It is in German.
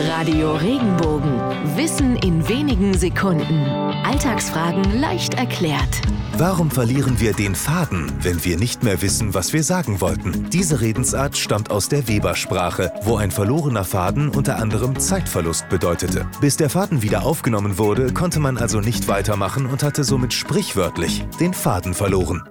Radio Regenbogen. Wissen in wenigen Sekunden. Alltagsfragen leicht erklärt. Warum verlieren wir den Faden, wenn wir nicht mehr wissen, was wir sagen wollten? Diese Redensart stammt aus der Webersprache, wo ein verlorener Faden unter anderem Zeitverlust bedeutete. Bis der Faden wieder aufgenommen wurde, konnte man also nicht weitermachen und hatte somit sprichwörtlich den Faden verloren.